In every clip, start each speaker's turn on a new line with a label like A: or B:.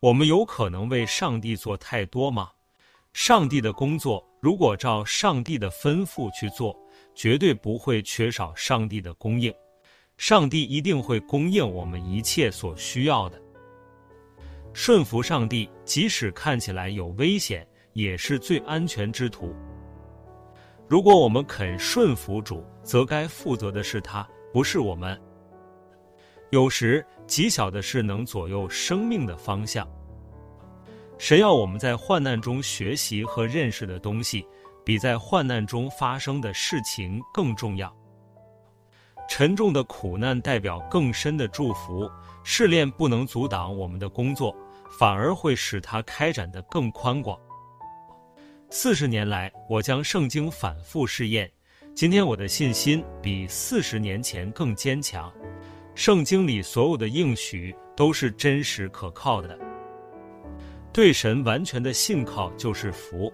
A: 我们有可能为上帝做太多吗？上帝的工作，如果照上帝的吩咐去做，绝对不会缺少上帝的供应。上帝一定会供应我们一切所需要的。顺服上帝，即使看起来有危险，也是最安全之途。如果我们肯顺服主，则该负责的是他，不是我们。有时极小的事能左右生命的方向。神要我们在患难中学习和认识的东西，比在患难中发生的事情更重要。沉重的苦难代表更深的祝福，试炼不能阻挡我们的工作，反而会使它开展得更宽广。四十年来，我将圣经反复试验，今天我的信心比四十年前更坚强。圣经里所有的应许都是真实可靠的。对神完全的信靠就是福。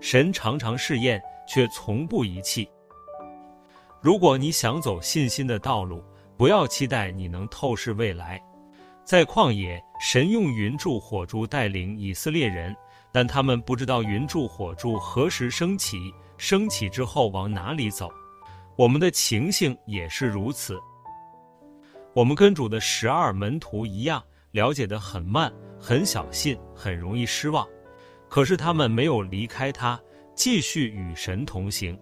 A: 神常常试验，却从不遗弃。如果你想走信心的道路，不要期待你能透视未来。在旷野，神用云柱火柱带领以色列人，但他们不知道云柱火柱何时升起，升起之后往哪里走。我们的情形也是如此。我们跟主的十二门徒一样，了解得很慢，很小心，很容易失望。可是他们没有离开他，继续与神同行。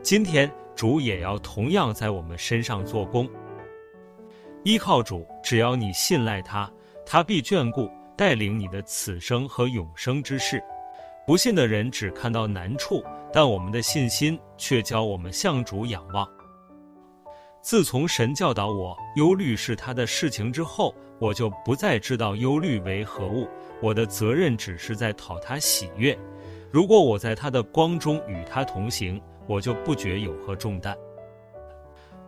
A: 今天主也要同样在我们身上做工。依靠主，只要你信赖他，他必眷顾带领你的此生和永生之事。不信的人只看到难处，但我们的信心却教我们向主仰望。自从神教导我忧虑是他的事情之后，我就不再知道忧虑为何物。我的责任只是在讨他喜悦。如果我在他的光中与他同行，我就不觉有何重担。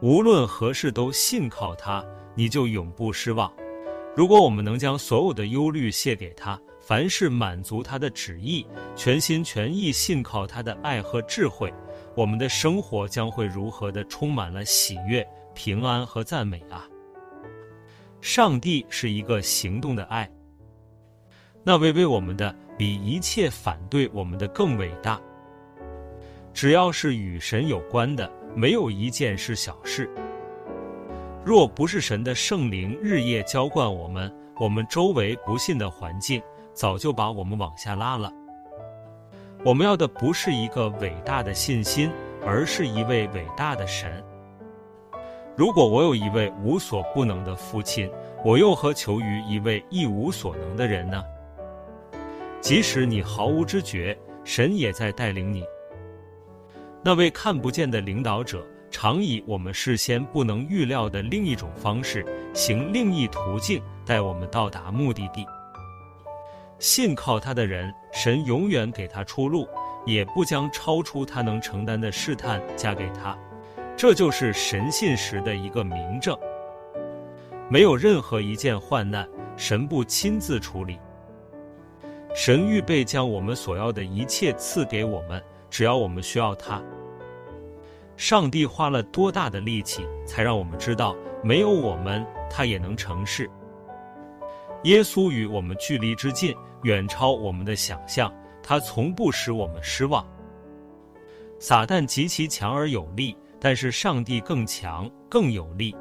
A: 无论何事都信靠他，你就永不失望。如果我们能将所有的忧虑卸给他，凡事满足他的旨意，全心全意信靠他的爱和智慧。我们的生活将会如何的充满了喜悦、平安和赞美啊！上帝是一个行动的爱，那位为我们的比一切反对我们的更伟大。只要是与神有关的，没有一件是小事。若不是神的圣灵日夜浇灌我们，我们周围不信的环境早就把我们往下拉了。我们要的不是一个伟大的信心，而是一位伟大的神。如果我有一位无所不能的父亲，我又何求于一位一无所能的人呢？即使你毫无知觉，神也在带领你。那位看不见的领导者，常以我们事先不能预料的另一种方式，行另一途径，带我们到达目的地。信靠他的人，神永远给他出路，也不将超出他能承担的试探加给他。这就是神信实的一个明证。没有任何一件患难，神不亲自处理。神预备将我们所要的一切赐给我们，只要我们需要他。上帝花了多大的力气，才让我们知道，没有我们，他也能成事。耶稣与我们距离之近，远超我们的想象，他从不使我们失望。撒旦极其强而有力，但是上帝更强更有力。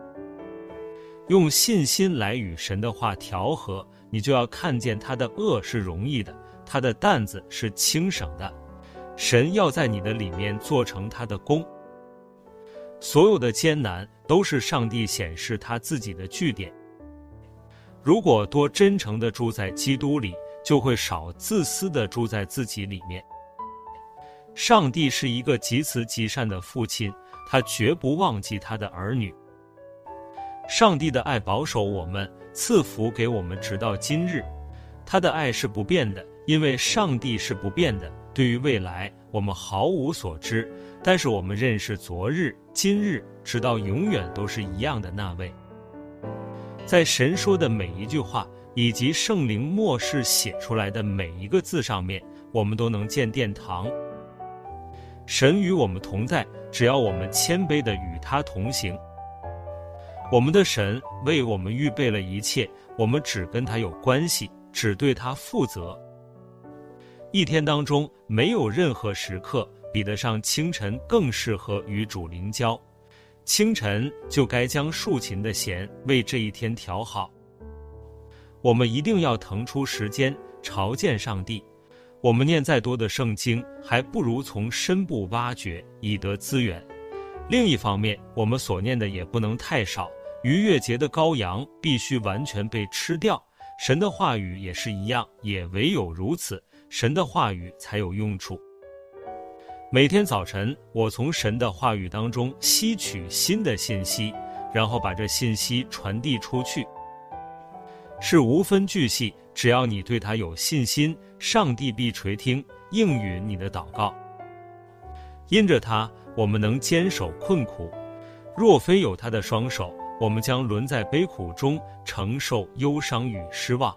A: 用信心来与神的话调和，你就要看见他的恶是容易的，他的担子是轻省的。神要在你的里面做成他的功。所有的艰难都是上帝显示他自己的据点。如果多真诚地住在基督里，就会少自私的住在自己里面。上帝是一个极慈极善的父亲，他绝不忘记他的儿女。上帝的爱保守我们，赐福给我们，直到今日。他的爱是不变的，因为上帝是不变的。对于未来，我们毫无所知，但是我们认识昨日、今日，直到永远都是一样的那位。在神说的每一句话，以及圣灵末世写出来的每一个字上面，我们都能见殿堂。神与我们同在，只要我们谦卑的与他同行。我们的神为我们预备了一切，我们只跟他有关系，只对它负责。一天当中没有任何时刻比得上清晨更适合与主灵交。清晨就该将竖琴的弦为这一天调好。我们一定要腾出时间朝见上帝。我们念再多的圣经，还不如从深部挖掘以得资源。另一方面，我们所念的也不能太少。逾越节的羔羊必须完全被吃掉，神的话语也是一样，也唯有如此，神的话语才有用处。每天早晨，我从神的话语当中吸取新的信息，然后把这信息传递出去，是无分巨细。只要你对他有信心，上帝必垂听，应允你的祷告。因着他，我们能坚守困苦；若非有他的双手，我们将沦在悲苦中，承受忧伤与失望。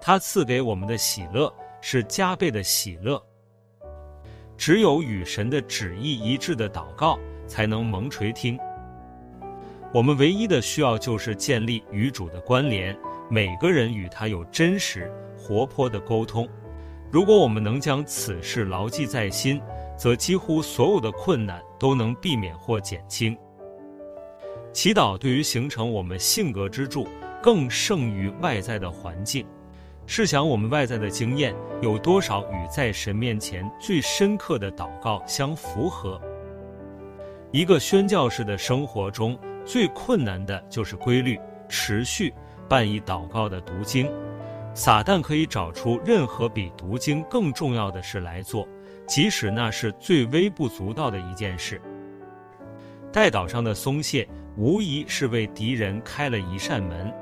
A: 他赐给我们的喜乐是加倍的喜乐。只有与神的旨意一致的祷告，才能蒙垂听。我们唯一的需要就是建立与主的关联，每个人与他有真实、活泼的沟通。如果我们能将此事牢记在心，则几乎所有的困难都能避免或减轻。祈祷对于形成我们性格之柱，更胜于外在的环境。试想，我们外在的经验有多少与在神面前最深刻的祷告相符合？一个宣教士的生活中最困难的就是规律、持续、半以祷告的读经。撒旦可以找出任何比读经更重要的事来做，即使那是最微不足道的一件事。带岛上的松懈，无疑是为敌人开了一扇门。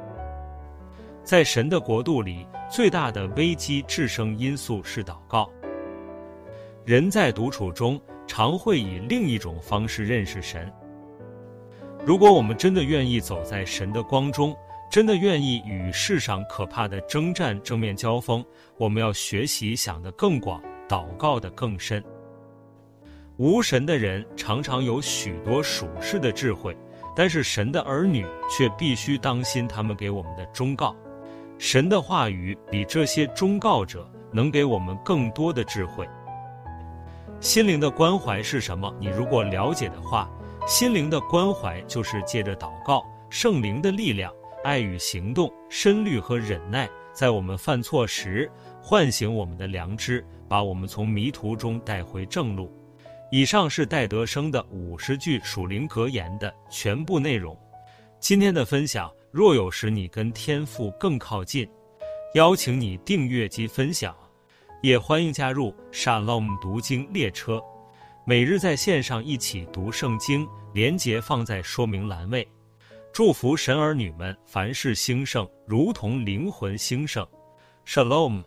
A: 在神的国度里，最大的危机制胜因素是祷告。人在独处中，常会以另一种方式认识神。如果我们真的愿意走在神的光中，真的愿意与世上可怕的征战正面交锋，我们要学习想得更广，祷告得更深。无神的人常常有许多属世的智慧，但是神的儿女却必须当心他们给我们的忠告。神的话语比这些忠告者能给我们更多的智慧。心灵的关怀是什么？你如果了解的话，心灵的关怀就是借着祷告、圣灵的力量、爱与行动、深虑和忍耐，在我们犯错时唤醒我们的良知，把我们从迷途中带回正路。以上是戴德生的五十句属灵格言的全部内容。今天的分享。若有使你跟天赋更靠近，邀请你订阅及分享，也欢迎加入 Shalom 读经列车，每日在线上一起读圣经，连结放在说明栏位。祝福神儿女们凡事兴盛，如同灵魂兴盛。Shalom。